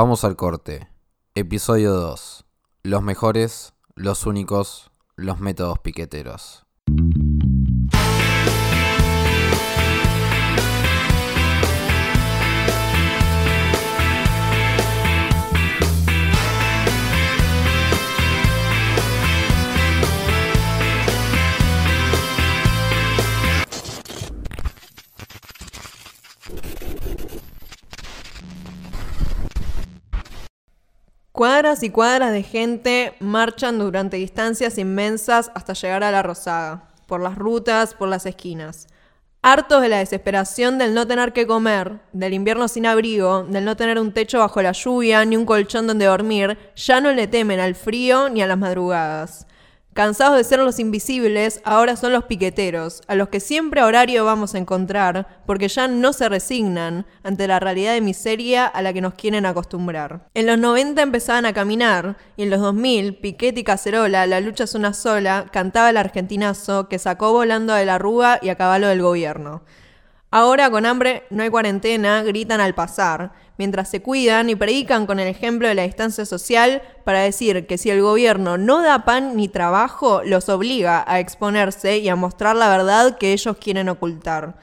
Vamos al corte. Episodio 2. Los mejores, los únicos, los métodos piqueteros. Cuadras y cuadras de gente marchan durante distancias inmensas hasta llegar a la Rosada, por las rutas, por las esquinas. Hartos de la desesperación del no tener que comer, del invierno sin abrigo, del no tener un techo bajo la lluvia ni un colchón donde dormir, ya no le temen al frío ni a las madrugadas. Cansados de ser los invisibles, ahora son los piqueteros, a los que siempre a horario vamos a encontrar, porque ya no se resignan ante la realidad de miseria a la que nos quieren acostumbrar. En los 90 empezaban a caminar, y en los 2000, Piquete y Cacerola, La lucha es una sola, cantaba el argentinazo que sacó volando de la rúa y a caballo del gobierno. Ahora con hambre no hay cuarentena, gritan al pasar, mientras se cuidan y predican con el ejemplo de la distancia social para decir que si el gobierno no da pan ni trabajo, los obliga a exponerse y a mostrar la verdad que ellos quieren ocultar.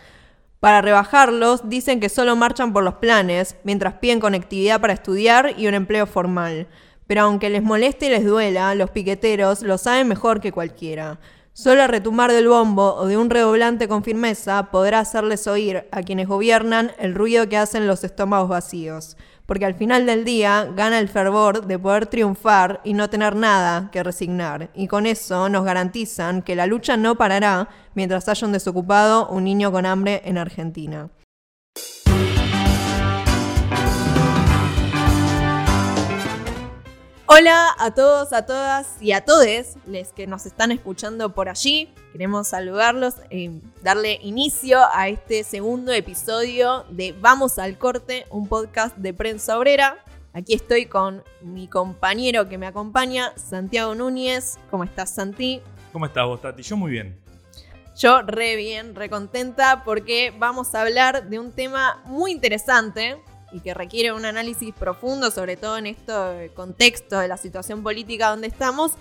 Para rebajarlos, dicen que solo marchan por los planes, mientras piden conectividad para estudiar y un empleo formal. Pero aunque les moleste y les duela, los piqueteros lo saben mejor que cualquiera. Solo retumbar del bombo o de un redoblante con firmeza podrá hacerles oír a quienes gobiernan el ruido que hacen los estómagos vacíos, porque al final del día gana el fervor de poder triunfar y no tener nada que resignar, y con eso nos garantizan que la lucha no parará mientras haya un desocupado, un niño con hambre en Argentina. Hola a todos, a todas y a todes les que nos están escuchando por allí. Queremos saludarlos y darle inicio a este segundo episodio de Vamos al Corte, un podcast de prensa obrera. Aquí estoy con mi compañero que me acompaña, Santiago Núñez. ¿Cómo estás, Santi? ¿Cómo estás vos, Tati? Yo muy bien. Yo re bien, re contenta porque vamos a hablar de un tema muy interesante y que requiere un análisis profundo, sobre todo en este contexto de la situación política donde estamos,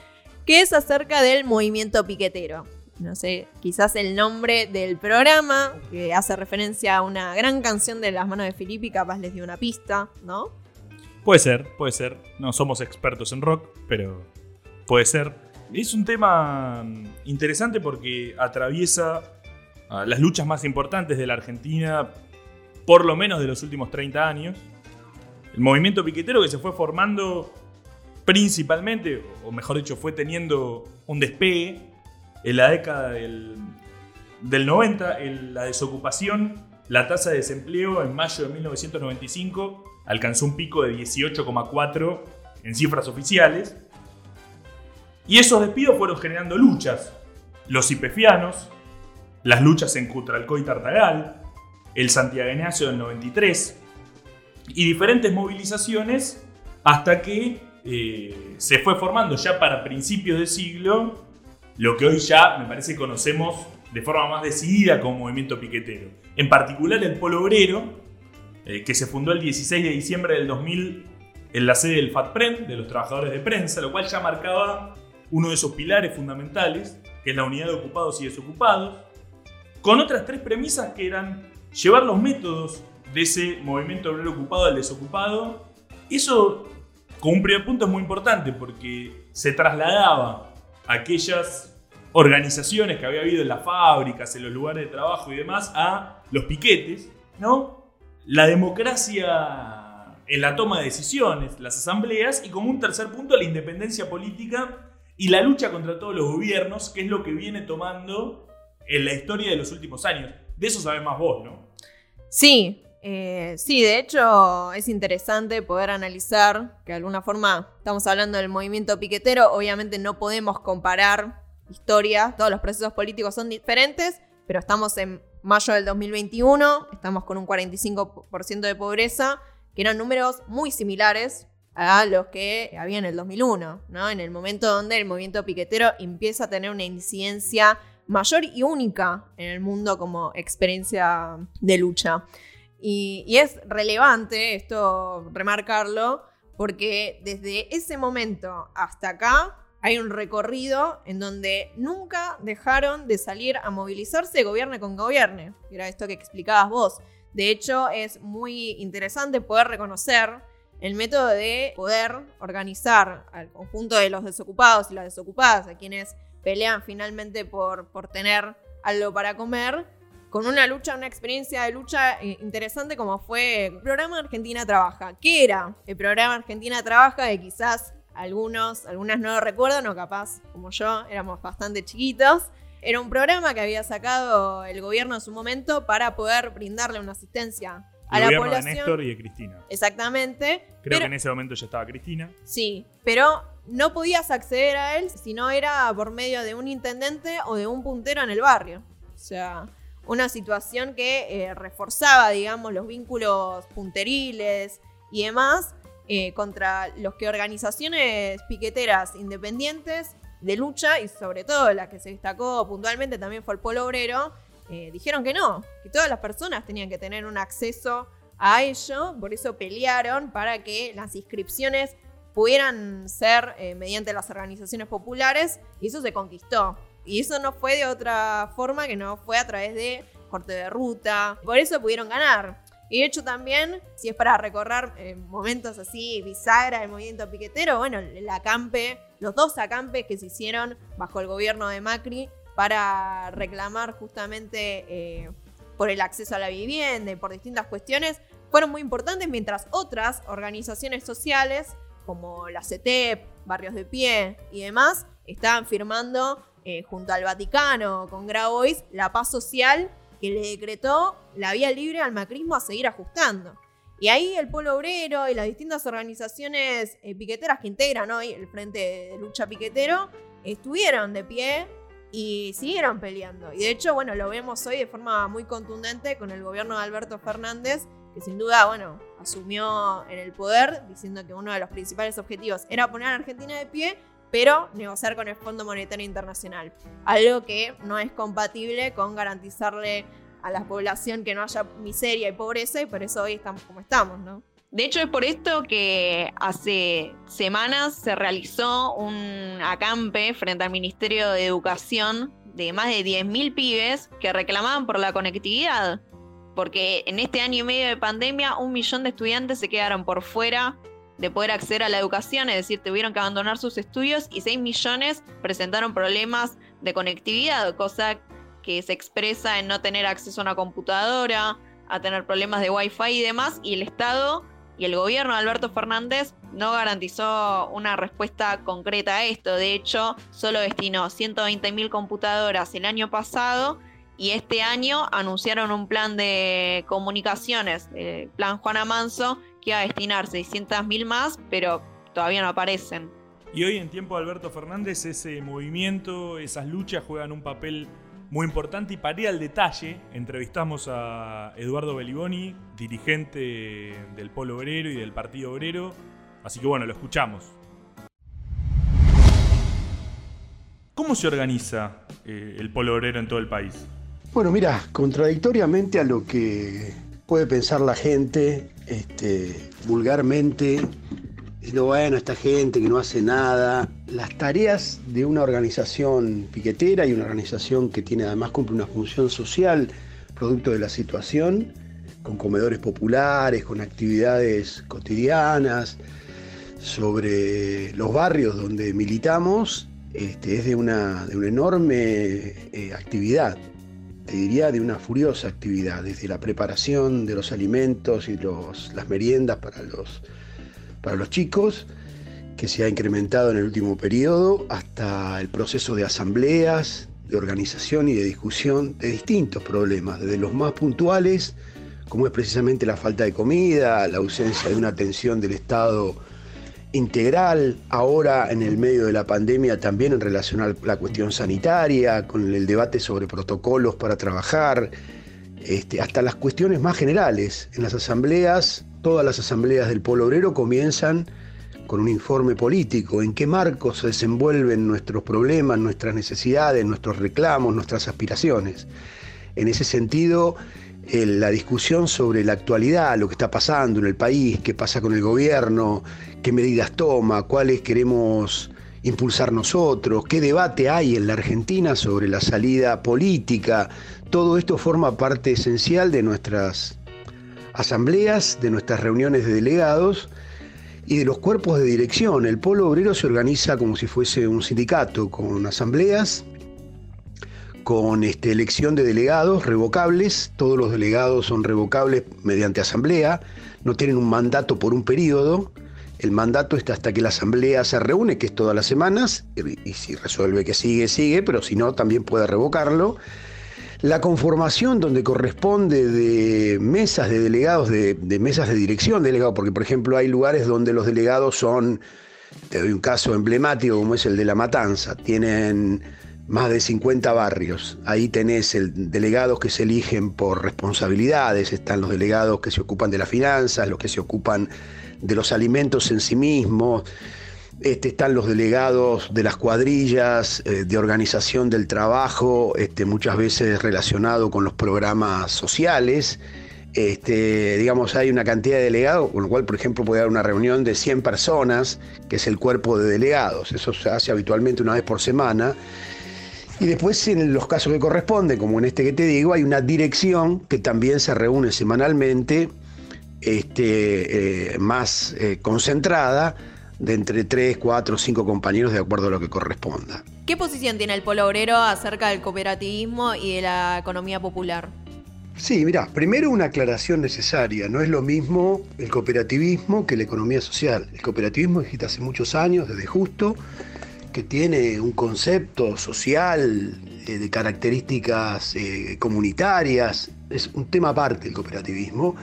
que es acerca del movimiento piquetero. No sé, quizás el nombre del programa, que hace referencia a una gran canción de las manos de Filippi, capaz les dio una pista, ¿no? Puede ser, puede ser. No somos expertos en rock, pero puede ser. Es un tema interesante porque atraviesa las luchas más importantes de la Argentina por lo menos de los últimos 30 años. El movimiento piquetero que se fue formando principalmente, o mejor dicho, fue teniendo un despegue en la década del, 90, en la desocupación, la tasa de desempleo en mayo de 1995 alcanzó un pico de 18,4 en cifras oficiales. Y esos despidos fueron generando luchas. Los ipefianos, las luchas en Cutralcó y Tartagal, el Santiaguenazo del 93 y diferentes movilizaciones hasta que eh, se fue formando ya para principios de siglo lo que hoy ya me parece conocemos de forma más decidida como movimiento piquetero. En particular el Polo Obrero, eh, que se fundó el 16 de diciembre del 2000 en la sede del FATPREN, de los trabajadores de prensa, lo cual ya marcaba uno de esos pilares fundamentales, que es la unidad de ocupados y desocupados, con otras tres premisas que eran llevar los métodos de ese movimiento obrero ocupado al desocupado, eso con un primer punto es muy importante porque se trasladaba a aquellas organizaciones que había habido en las fábricas, en los lugares de trabajo y demás, a los piquetes, ¿no? La democracia en la toma de decisiones, las asambleas, y como un tercer punto, la independencia política y la lucha contra todos los gobiernos, que es lo que viene tomando en la historia de los últimos años. De eso sabes más vos, ¿no? Sí, eh, sí, de hecho es interesante poder analizar que de alguna forma estamos hablando del movimiento piquetero, obviamente no podemos comparar historia, todos los procesos políticos son diferentes, pero estamos en mayo del 2021, estamos con un 45% de pobreza, que eran números muy similares a los que había en el 2001, ¿no? En el momento donde el movimiento piquetero empieza a tener una incidencia mayor y única en el mundo como experiencia de lucha. Y, es relevante esto remarcarlo, porque desde ese momento hasta acá hay un recorrido en donde nunca dejaron de salir a movilizarse gobierne con gobierne. Era esto que explicabas vos. De hecho, es muy interesante poder reconocer el método de poder organizar al conjunto de los desocupados y las desocupadas, a quienes pelean finalmente por, por tener algo para comer, con una lucha, una experiencia de lucha interesante como fue el programa Argentina Trabaja. ¿Qué era el programa Argentina Trabaja? Que quizás algunos, algunas no lo recuerdan o capaz, como yo, éramos bastante chiquitos. Era un programa que había sacado el gobierno en su momento para poder brindarle una asistencia a la población. de Néstor y de Cristina. Exactamente. Creo que en ese momento ya estaba Cristina. Sí, pero no podías acceder a él si no era por medio de un intendente o de un puntero en el barrio. O sea, una situación que eh, reforzaba, digamos, los vínculos punteriles y demás eh, contra los que organizaciones piqueteras independientes de lucha y sobre todo la que se destacó puntualmente también fue el Polo Obrero, eh, dijeron que no, que todas las personas tenían que tener un acceso a ello, por eso pelearon para que las inscripciones pudieran ser eh, mediante las organizaciones populares y eso se conquistó. Y eso no fue de otra forma que no fue a través de corte de ruta. Por eso pudieron ganar. Y de hecho también, si es para recorrer eh, momentos así, bisagra del movimiento piquetero, bueno, el acampe, los dos acampes que se hicieron bajo el gobierno de Macri para reclamar justamente eh, por el acceso a la vivienda y por distintas cuestiones, fueron muy importantes, mientras otras organizaciones sociales, como la CETEP, Barrios de Pie y demás, estaban firmando eh, junto al Vaticano, con Grabois, la paz social que le decretó la vía libre al macrismo a seguir ajustando. Y ahí el Polo Obrero y las distintas organizaciones eh, piqueteras que integran hoy el Frente de Lucha Piquetero estuvieron de pie y siguieron peleando. Y de hecho, bueno, lo vemos hoy de forma muy contundente con el gobierno de Alberto Fernández, que sin duda, bueno, asumió en el poder diciendo que uno de los principales objetivos era poner a Argentina de pie, pero negociar con el Fondo Monetario Internacional. Algo que no es compatible con garantizarle a la población que no haya miseria y pobreza y por eso hoy estamos como estamos, ¿no? De hecho, es por esto que hace semanas se realizó un acampe frente al Ministerio de Educación de más de 10.000 pibes que reclamaban por la conectividad. Porque en este año y medio de pandemia, un millón de estudiantes se quedaron por fuera de poder acceder a la educación, es decir, tuvieron que abandonar sus estudios y 6 millones presentaron problemas de conectividad, cosa que se expresa en no tener acceso a una computadora, a tener problemas de wifi y demás, y el Estado y el gobierno de Alberto Fernández no garantizó una respuesta concreta a esto. De hecho, solo destinó 120.000 computadoras el año pasado y este año anunciaron un plan de comunicaciones, el plan Juana Manso, que iba a destinar 600.000 más, pero todavía no aparecen. Y hoy en tiempo de Alberto Fernández ese movimiento, esas luchas juegan un papel muy importante y para al detalle, entrevistamos a Eduardo Beliboni, dirigente del Polo Obrero y del Partido Obrero, así que bueno, lo escuchamos. ¿Cómo se organiza eh, el Polo Obrero en todo el país? Bueno, mira, contradictoriamente a lo que puede pensar la gente, este, vulgarmente, diciendo, bueno, esta gente que no hace nada. Las tareas de una organización piquetera y una organización que tiene además cumple una función social, producto de la situación, con comedores populares, con actividades cotidianas, sobre los barrios donde militamos, este, es de una, de una enorme eh, actividad te diría de una furiosa actividad, desde la preparación de los alimentos y los, las meriendas para los, para los chicos, que se ha incrementado en el último periodo, hasta el proceso de asambleas, de organización y de discusión de distintos problemas, desde los más puntuales, como es precisamente la falta de comida, la ausencia de una atención del Estado integral, ahora en el medio de la pandemia también en relación a la cuestión sanitaria, con el debate sobre protocolos para trabajar, este, hasta las cuestiones más generales. En las asambleas, todas las asambleas del Polo Obrero comienzan con un informe político, en qué marcos se desenvuelven nuestros problemas, nuestras necesidades, nuestros reclamos, nuestras aspiraciones. En ese sentido, la discusión sobre la actualidad, lo que está pasando en el país, qué pasa con el gobierno, qué medidas toma, cuáles queremos impulsar nosotros, qué debate hay en la Argentina sobre la salida política. Todo esto forma parte esencial de nuestras asambleas, de nuestras reuniones de delegados y de los cuerpos de dirección. El polo obrero se organiza como si fuese un sindicato, con asambleas, con este, elección de delegados revocables. Todos los delegados son revocables mediante asamblea, no tienen un mandato por un periodo. El mandato está hasta que la asamblea se reúne, que es todas las semanas, y, si resuelve que sigue, sigue, pero si no, también puede revocarlo. La conformación donde corresponde de mesas de delegados, de, mesas de dirección de delegados, porque por ejemplo hay lugares donde los delegados son, te doy un caso emblemático como es el de La Matanza, tienen más de 50 barrios. Ahí tenés el delegados que se eligen por responsabilidades, están los delegados que se ocupan de las finanzas, los que se ocupan de los alimentos en sí mismos, este, están los delegados de las cuadrillas, eh, de organización del trabajo, este, muchas veces relacionado con los programas sociales. Este, digamos, hay una cantidad de delegados, con lo cual, por ejemplo, puede haber una reunión de 100 personas, que es el cuerpo de delegados. Eso se hace habitualmente una vez por semana. Y después, en los casos que corresponden, como en este que te digo, hay una dirección que también se reúne semanalmente, eh, más eh, concentrada, de entre 3, 4, 5 compañeros de acuerdo a lo que corresponda. ¿Qué posición tiene el Polo Obrero acerca del cooperativismo y de la economía popular? Sí, mira, primero una aclaración necesaria. No es lo mismo el cooperativismo que la economía social. El cooperativismo existe hace muchos años, desde justo, que tiene un concepto social eh, de características eh, comunitarias, es un tema aparte el cooperativismo,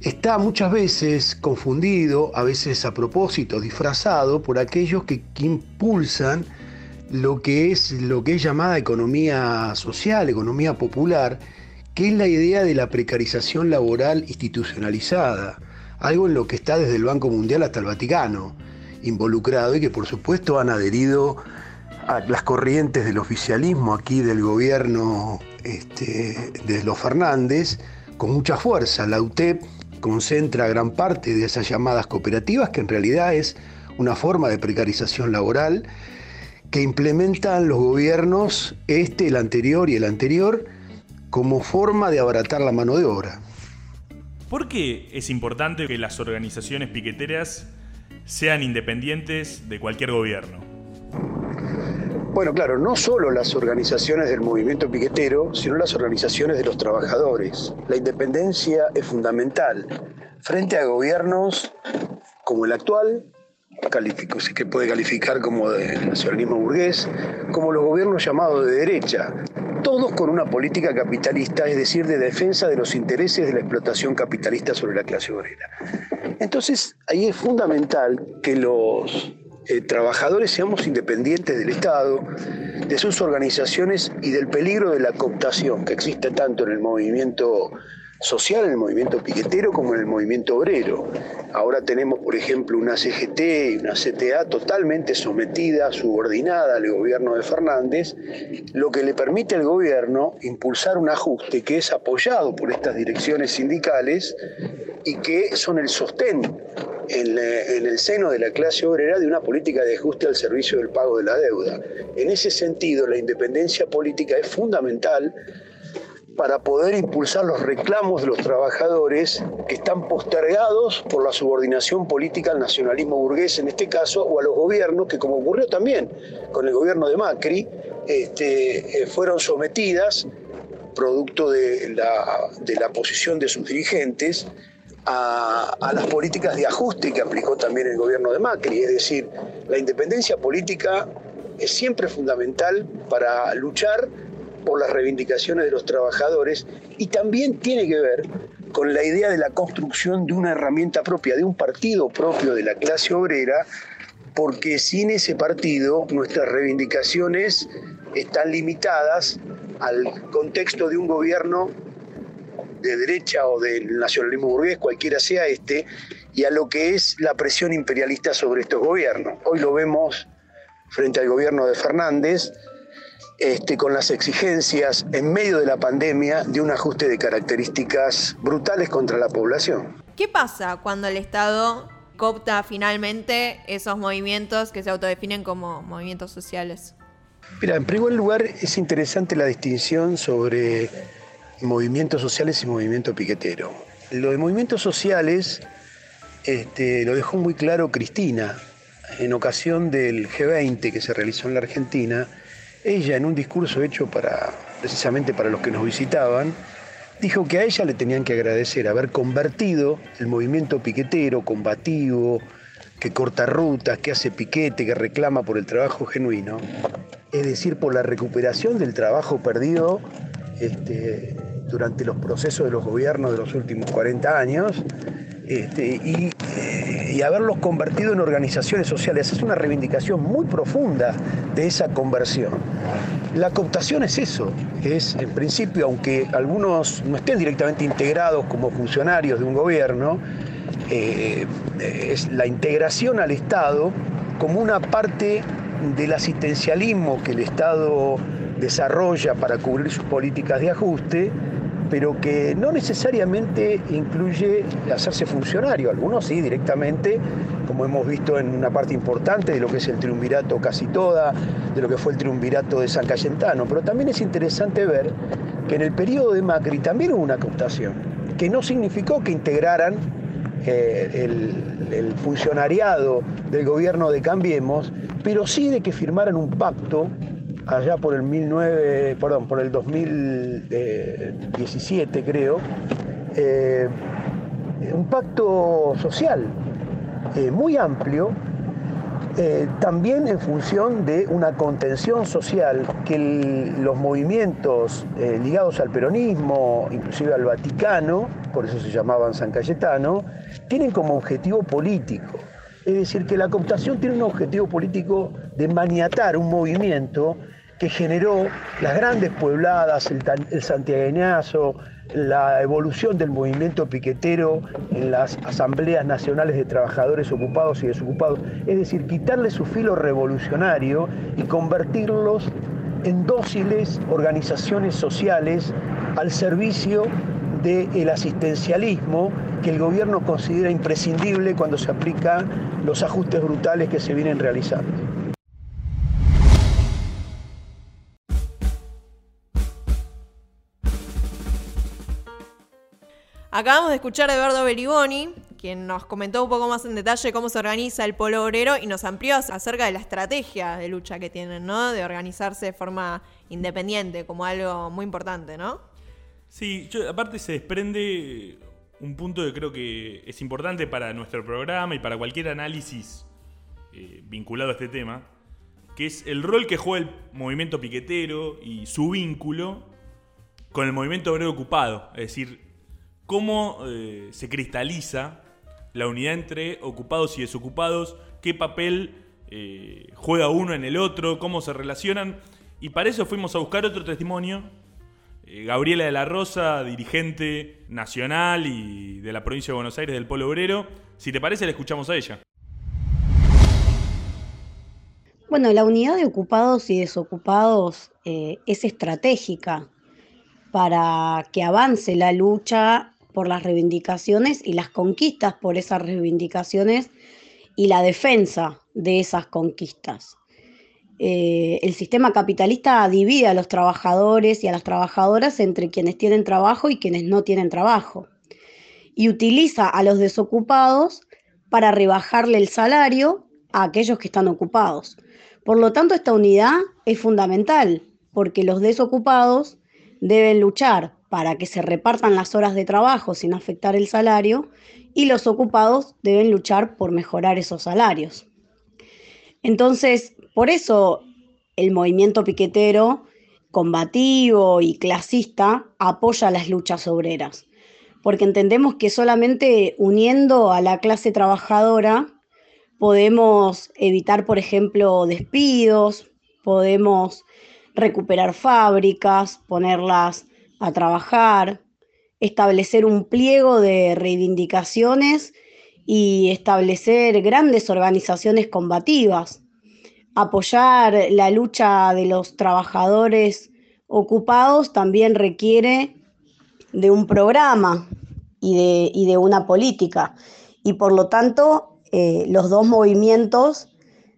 está muchas veces confundido, a veces a propósito, disfrazado por aquellos que, impulsan lo que es lo que es llamada economía social, economía popular, que es la idea de la precarización laboral institucionalizada, algo en lo que está desde el Banco Mundial hasta el Vaticano involucrado y que por supuesto han adherido a las corrientes del oficialismo aquí del gobierno este, de los Fernández con mucha fuerza. La UTEP concentra gran parte de esas llamadas cooperativas, que en realidad es una forma de precarización laboral que implementan los gobiernos, este, el anterior y el anterior, como forma de abaratar la mano de obra. ¿Por qué es importante que las organizaciones piqueteras sean independientes de cualquier gobierno. Bueno, claro, no solo las organizaciones del movimiento piquetero, sino las organizaciones de los trabajadores. La independencia es fundamental frente a gobiernos como el actual, que puede calificar como de nacionalismo burgués, como los gobiernos llamados de derecha, todos con una política capitalista, es decir, de defensa de los intereses de la explotación capitalista sobre la clase obrera. Entonces, ahí es fundamental que los eh, trabajadores seamos independientes del Estado, de sus organizaciones y del peligro de la cooptación que existe tanto en el movimiento social en el movimiento piquetero como en el movimiento obrero. Ahora tenemos, por ejemplo, una CGT y una CTA totalmente sometida, subordinada al gobierno de Fernández, lo que le permite al gobierno impulsar un ajuste que es apoyado por estas direcciones sindicales y que son el sostén en, en, el seno de la clase obrera de una política de ajuste al servicio del pago de la deuda. En ese sentido, la independencia política es fundamental para poder impulsar los reclamos de los trabajadores que están postergados por la subordinación política al nacionalismo burgués en este caso, o a los gobiernos que, como ocurrió también con el gobierno de Macri, este, eh, fueron sometidas, producto de la, de la posición de sus dirigentes, a, a, las políticas de ajuste que aplicó también el gobierno de Macri. Es decir, la independencia política es siempre fundamental para luchar por las reivindicaciones de los trabajadores y también tiene que ver con la idea de la construcción de una herramienta propia, de un partido propio de la clase obrera, porque sin ese partido nuestras reivindicaciones están limitadas al contexto de un gobierno de derecha o del nacionalismo burgués, cualquiera sea este, y a lo que es la presión imperialista sobre estos gobiernos. Hoy lo vemos frente al gobierno de Fernández, este, con las exigencias en medio de la pandemia de un ajuste de características brutales contra la población. ¿Qué pasa cuando el Estado copta finalmente esos movimientos que se autodefinen como movimientos sociales? Mira, en primer lugar es interesante la distinción sobre movimientos sociales y movimiento piquetero. Lo de movimientos sociales este, lo dejó muy claro Cristina en ocasión del G20 que se realizó en la Argentina. Ella, en un discurso hecho precisamente para los que nos visitaban, dijo que a ella le tenían que agradecer haber convertido el movimiento piquetero, combativo, que corta rutas, que hace piquete, que reclama por el trabajo genuino, es decir, por la recuperación del trabajo perdido este, durante los procesos de los gobiernos de los últimos 40 años, este, y, eh, haberlos convertido en organizaciones sociales. Es una reivindicación muy profunda de esa conversión. La cooptación es eso, es en principio, aunque algunos no estén directamente integrados como funcionarios de un gobierno, eh, es la integración al Estado como una parte del asistencialismo que el Estado desarrolla para cubrir sus políticas de ajuste, pero que no necesariamente incluye hacerse funcionario. Algunos sí, directamente, como hemos visto en una parte importante de lo que es el triunvirato casi toda, de lo que fue el triunvirato de San Cayetano. Pero también es interesante ver que en el periodo de Macri también hubo una cooptación, que no significó que integraran eh, el funcionariado del gobierno de Cambiemos, pero sí de que firmaran un pacto allá por el 19, perdón, por el 2017 creo, eh, un pacto social eh, muy amplio, eh, también en función de una contención social que los movimientos ligados al peronismo, inclusive al Vaticano, por eso se llamaban San Cayetano, tienen como objetivo político. Es decir, que la cooptación tiene un objetivo político de maniatar un movimiento que generó las grandes puebladas, el, el santiagueñazo, la evolución del movimiento piquetero en las asambleas nacionales de trabajadores ocupados y desocupados, es decir, quitarle su filo revolucionario y convertirlos en dóciles organizaciones sociales al servicio del asistencialismo que el gobierno considera imprescindible cuando se aplican los ajustes brutales que se vienen realizando. Acabamos de escuchar a Eduardo Beriboni, quien nos comentó un poco más en detalle cómo se organiza el polo obrero y nos amplió acerca de la estrategia de lucha que tienen, ¿no? De organizarse de forma independiente como algo muy importante, ¿no? Sí, yo, aparte se desprende un punto que creo que es importante para nuestro programa y para cualquier análisis eh, vinculado a este tema, que es el rol que juega el movimiento piquetero y su vínculo con el movimiento obrero ocupado. Es decir, cómo eh, se cristaliza la unidad entre ocupados y desocupados, qué papel eh, juega uno en el otro, cómo se relacionan. Y para eso fuimos a buscar otro testimonio. Eh, Gabriela de la Rosa, dirigente nacional y de la provincia de Buenos Aires del Polo Obrero. Si te parece, la escuchamos a ella. Bueno, la unidad de ocupados y desocupados es estratégica para que avance la lucha por las reivindicaciones y las conquistas por esas reivindicaciones y la defensa de esas conquistas. Eh, el sistema capitalista divide a los trabajadores y a las trabajadoras entre quienes tienen trabajo y quienes no tienen trabajo. Y utiliza a los desocupados para rebajarle el salario a aquellos que están ocupados. Por lo tanto, esta unidad es fundamental porque los desocupados deben luchar para que se repartan las horas de trabajo sin afectar el salario y los ocupados deben luchar por mejorar esos salarios. Entonces, por eso el movimiento piquetero combativo y clasista apoya las luchas obreras, porque entendemos que solamente uniendo a la clase trabajadora podemos evitar, por ejemplo, despidos, podemos recuperar fábricas, ponerlas a trabajar, establecer un pliego de reivindicaciones y establecer grandes organizaciones combativas. apoyar la lucha de los trabajadores ocupados también requiere de un programa y de, y de una política. Y por lo tanto, eh, los dos movimientos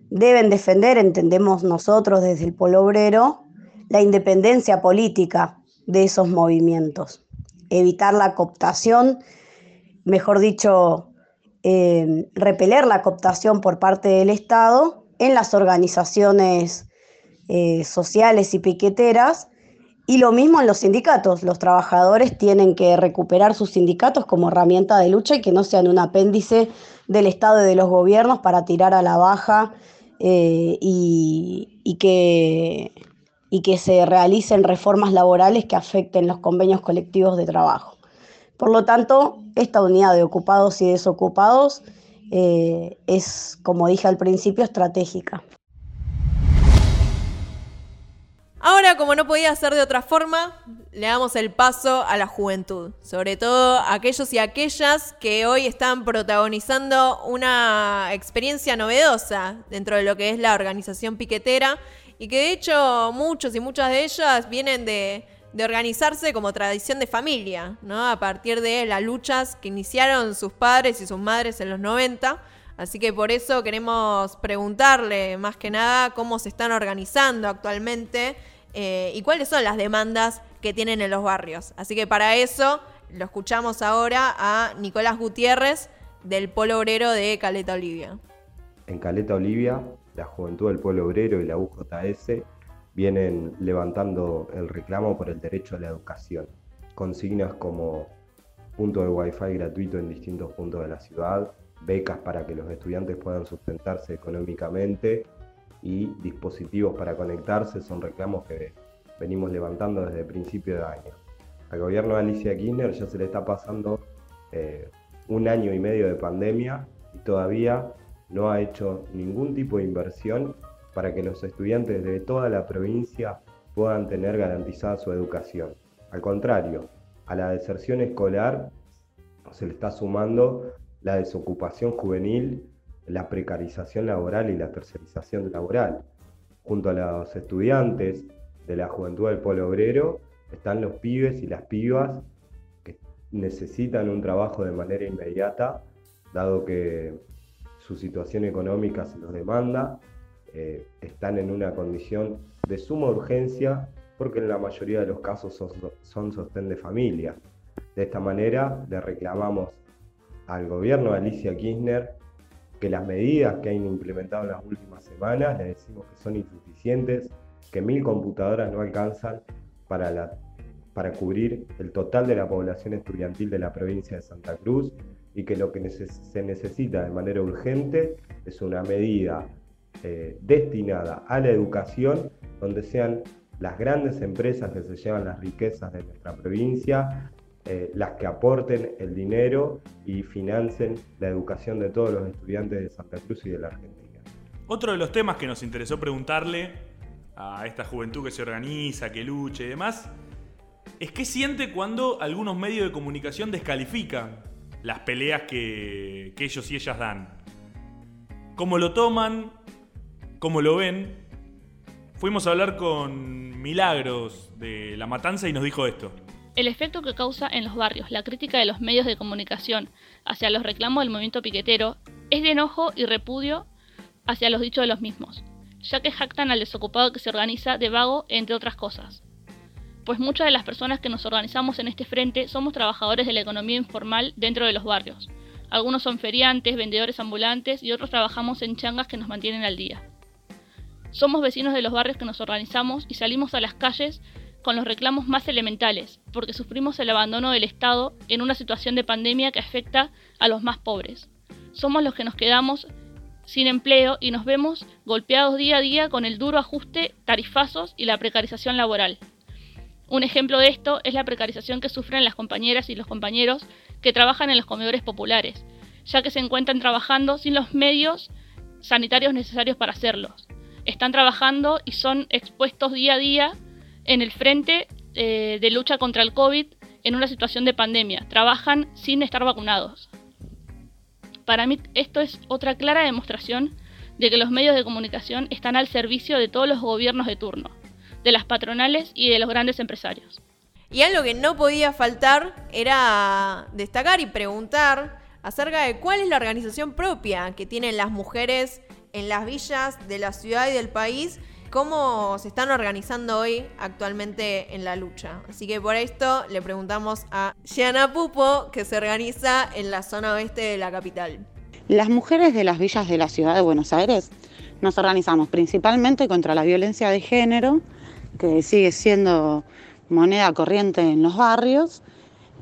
deben defender, entendemos nosotros desde el Polo Obrero, la independencia política de esos movimientos, evitar la cooptación, mejor dicho, eh, repeler la cooptación por parte del Estado en las organizaciones eh, sociales y piqueteras y lo mismo en los sindicatos. Los trabajadores tienen que recuperar sus sindicatos como herramienta de lucha y que no sean un apéndice del Estado y de los gobiernos para tirar a la baja eh, y, que, y que se realicen reformas laborales que afecten los convenios colectivos de trabajo. Por lo tanto, esta unidad de ocupados y desocupados eh, es, como dije al principio, estratégica. Ahora, como no podía ser de otra forma, le damos el paso a la juventud, sobre todo a aquellos y aquellas que hoy están protagonizando una experiencia novedosa dentro de lo que es la organización piquetera y que de hecho muchos y muchas de ellas vienen de, de organizarse como tradición de familia, ¿no? A partir de las luchas que iniciaron sus padres y sus madres en los 90. Así que por eso queremos preguntarle más que nada cómo se están organizando actualmente eh, y cuáles son las demandas que tienen en los barrios. Así que para eso lo escuchamos ahora a Nicolás Gutiérrez del Polo Obrero de Caleta Olivia. En Caleta Olivia, la Juventud del Polo Obrero y la UJS vienen levantando el reclamo por el derecho a la educación. Consignas como punto de wifi gratuito en distintos puntos de la ciudad, becas para que los estudiantes puedan sustentarse económicamente y dispositivos para conectarse son reclamos que venimos levantando desde el principio de año. Al gobierno de Alicia Kirchner ya se le está pasando eh, un año y medio de pandemia y todavía no ha hecho ningún tipo de inversión para que los estudiantes de toda la provincia puedan tener garantizada su educación. Al contrario, a la deserción escolar se le está sumando la desocupación juvenil, la precarización laboral y la tercerización laboral. Junto a los estudiantes de la juventud del polo obrero están los pibes y las pibas que necesitan un trabajo de manera inmediata, dado que su situación económica se los demanda eh, están en una condición de suma urgencia porque en la mayoría de los casos son, sostén de familia. De esta manera le reclamamos al gobierno de Alicia Kirchner que las medidas que han implementado en las últimas semanas, le decimos que son insuficientes, que mil computadoras no alcanzan para, la, para cubrir el total de la población estudiantil de la provincia de Santa Cruz y que lo que se necesita de manera urgente es una medida eh, destinada a la educación, donde sean las grandes empresas que se llevan las riquezas de nuestra provincia, eh, las que aporten el dinero y financien la educación de todos los estudiantes de Santa Cruz y de la Argentina. Otro de los temas que nos interesó preguntarle a esta juventud que se organiza, que lucha y demás, es qué siente cuando algunos medios de comunicación descalifican las peleas que, ellos y ellas dan. ¿Cómo lo toman? ¿Cómo lo ven? Fuimos a hablar con Milagros de La Matanza y nos dijo esto. El efecto que causa en los barrios la crítica de los medios de comunicación hacia los reclamos del movimiento piquetero es de enojo y repudio hacia los dichos de los mismos, ya que jactan al desocupado que se organiza de vago, entre otras cosas. Pues muchas de las personas que nos organizamos en este frente somos trabajadores de la economía informal dentro de los barrios. Algunos son feriantes, vendedores ambulantes y otros trabajamos en changas que nos mantienen al día. Somos vecinos de los barrios que nos organizamos y salimos a las calles con los reclamos más elementales, porque sufrimos el abandono del Estado en una situación de pandemia que afecta a los más pobres. Somos los que nos quedamos sin empleo y nos vemos golpeados día a día con el duro ajuste tarifazos y la precarización laboral. Un ejemplo de esto es la precarización que sufren las compañeras y los compañeros que trabajan en los comedores populares, ya que se encuentran trabajando sin los medios sanitarios necesarios para hacerlos están trabajando y son expuestos día a día en el frente eh, de lucha contra el COVID en una situación de pandemia. Trabajan sin estar vacunados. Para mí esto es otra clara demostración de que los medios de comunicación están al servicio de todos los gobiernos de turno, de las patronales y de los grandes empresarios. Y algo que no podía faltar era destacar y preguntar acerca de cuál es la organización propia que tienen las mujeres en las villas de la ciudad y del país, cómo se están organizando hoy actualmente en la lucha. Así que por esto le preguntamos a Gianna Pupo, que se organiza en la zona oeste de la capital. Las mujeres de las villas de la ciudad de Buenos Aires nos organizamos principalmente contra la violencia de género, que sigue siendo moneda corriente en los barrios,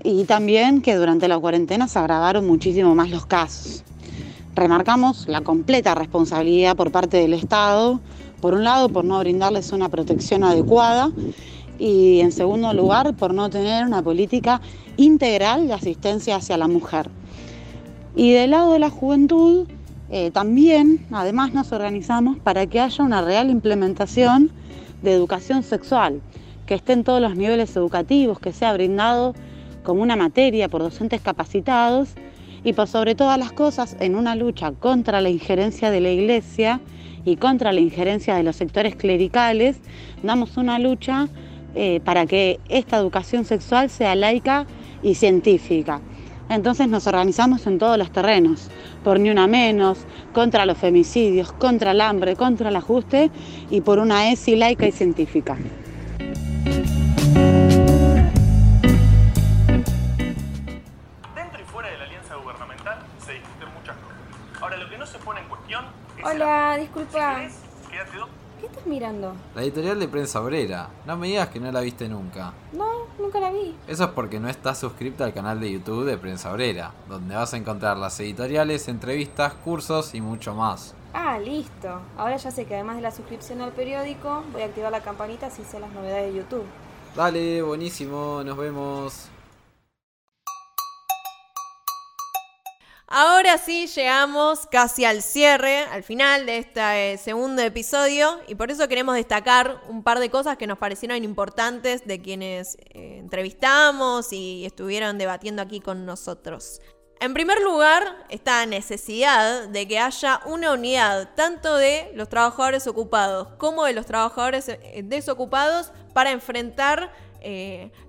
y también que durante la cuarentena se agravaron muchísimo más los casos. Remarcamos la completa responsabilidad por parte del Estado, por un lado por no brindarles una protección adecuada y en segundo lugar por no tener una política integral de asistencia hacia la mujer. Y del lado de la juventud, eh, también, además, nos organizamos para que haya una real implementación de educación sexual, que esté en todos los niveles educativos, que sea brindado como una materia por docentes capacitados y por sobre todas las cosas en una lucha contra la injerencia de la Iglesia y contra la injerencia de los sectores clericales, damos una lucha eh, para que esta educación sexual sea laica y científica. Entonces nos organizamos en todos los terrenos, por ni una menos, contra los femicidios, contra el hambre, contra el ajuste y por una ESI laica y científica. Dentro y fuera de la alianza gubernamental se discuten muchas cosas. Ahora, lo que no se pone en cuestión es Hola, el- disculpa. Si querés, quédate dos. ¿Qué estás mirando? La editorial de Prensa Obrera. No me digas que no la viste nunca. No, nunca la vi. Eso es porque no estás suscripta al canal de YouTube de Prensa Obrera, donde vas a encontrar las editoriales, entrevistas, cursos y mucho más. Ah, listo. Ahora ya sé que además de la suscripción al periódico, voy a activar la campanita así sé las novedades de YouTube. Dale, buenísimo, nos vemos. Ahora sí llegamos casi al cierre, al final de este eh, segundo episodio y por eso queremos destacar un par de cosas que nos parecieron importantes de quienes eh, entrevistamos y estuvieron debatiendo aquí con nosotros. En primer lugar, esta necesidad de que haya una unidad tanto de los trabajadores ocupados como de los trabajadores eh, desocupados para enfrentar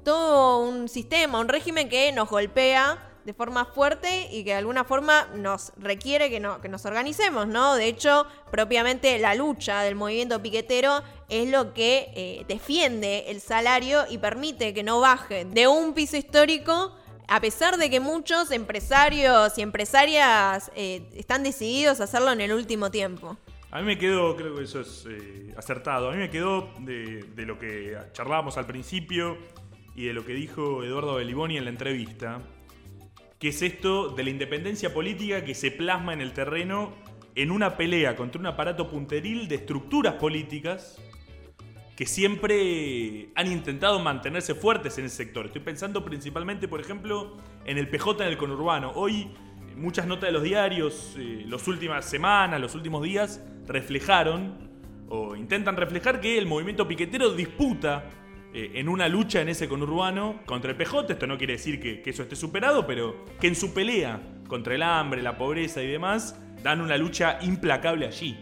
todo un sistema, un régimen que nos golpea de forma fuerte y que de alguna forma nos requiere que, no, que nos organicemos, ¿no? De hecho, propiamente la lucha del movimiento piquetero es lo que eh, defiende el salario y permite que no baje de un piso histórico, a pesar de que muchos empresarios y empresarias eh, están decididos a hacerlo en el último tiempo. A mí me quedó, creo que eso es eh, acertado, a mí me quedó de, de lo que charlábamos al principio y de lo que dijo Eduardo Beliboni en la entrevista, que es esto de la independencia política que se plasma en el terreno en una pelea contra un aparato punteril de estructuras políticas que siempre han intentado mantenerse fuertes en ese sector. Estoy pensando principalmente, por ejemplo, en el PJ en el conurbano. Hoy muchas notas de los diarios, eh, las últimas semanas, los últimos días, reflejaron o intentan reflejar que el movimiento piquetero disputa eh, en una lucha en ese conurbano contra el PJ. Esto no quiere decir que, eso esté superado, pero que en su pelea contra el hambre, la pobreza y demás, dan una lucha implacable allí.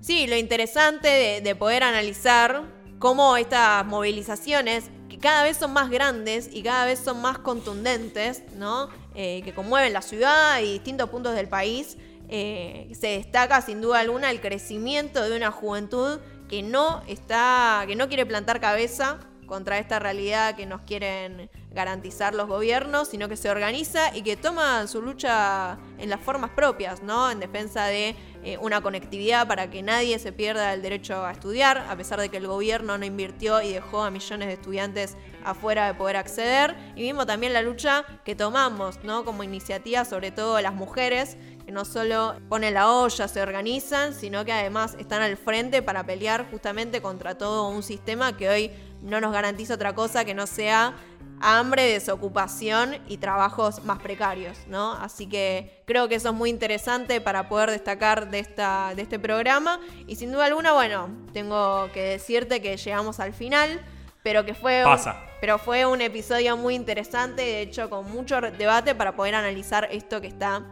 Sí, lo interesante de, de poder analizar cómo estas movilizaciones, que cada vez son más grandes y cada vez son más contundentes, ¿no? Eh, que conmueven la ciudad y distintos puntos del país, eh, se destaca sin duda alguna el crecimiento de una juventud que no está, que no quiere plantar cabeza contra esta realidad que nos quieren garantizar los gobiernos, sino que se organiza y que toma su lucha en las formas propias, ¿no? En defensa de eh, una conectividad para que nadie se pierda el derecho a estudiar, a pesar de que el gobierno no invirtió y dejó a millones de estudiantes afuera de poder acceder. Y mismo también la lucha que tomamos, ¿no? Como iniciativa, sobre todo las mujeres, que no solo ponen la olla, se organizan, sino que además están al frente para pelear justamente contra todo un sistema que hoy no nos garantiza otra cosa que no sea hambre, desocupación y trabajos más precarios, ¿no? Así que creo que eso es muy interesante para poder destacar de, esta, de este programa. Y sin duda alguna, bueno, tengo que decirte que llegamos al final, pero que fue... un- pero fue un episodio muy interesante, de hecho con mucho debate para poder analizar esto que está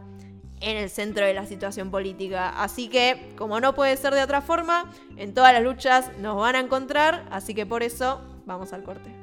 en el centro de la situación política. Así que, como no puede ser de otra forma, en todas las luchas nos van a encontrar, así que por eso vamos al corte.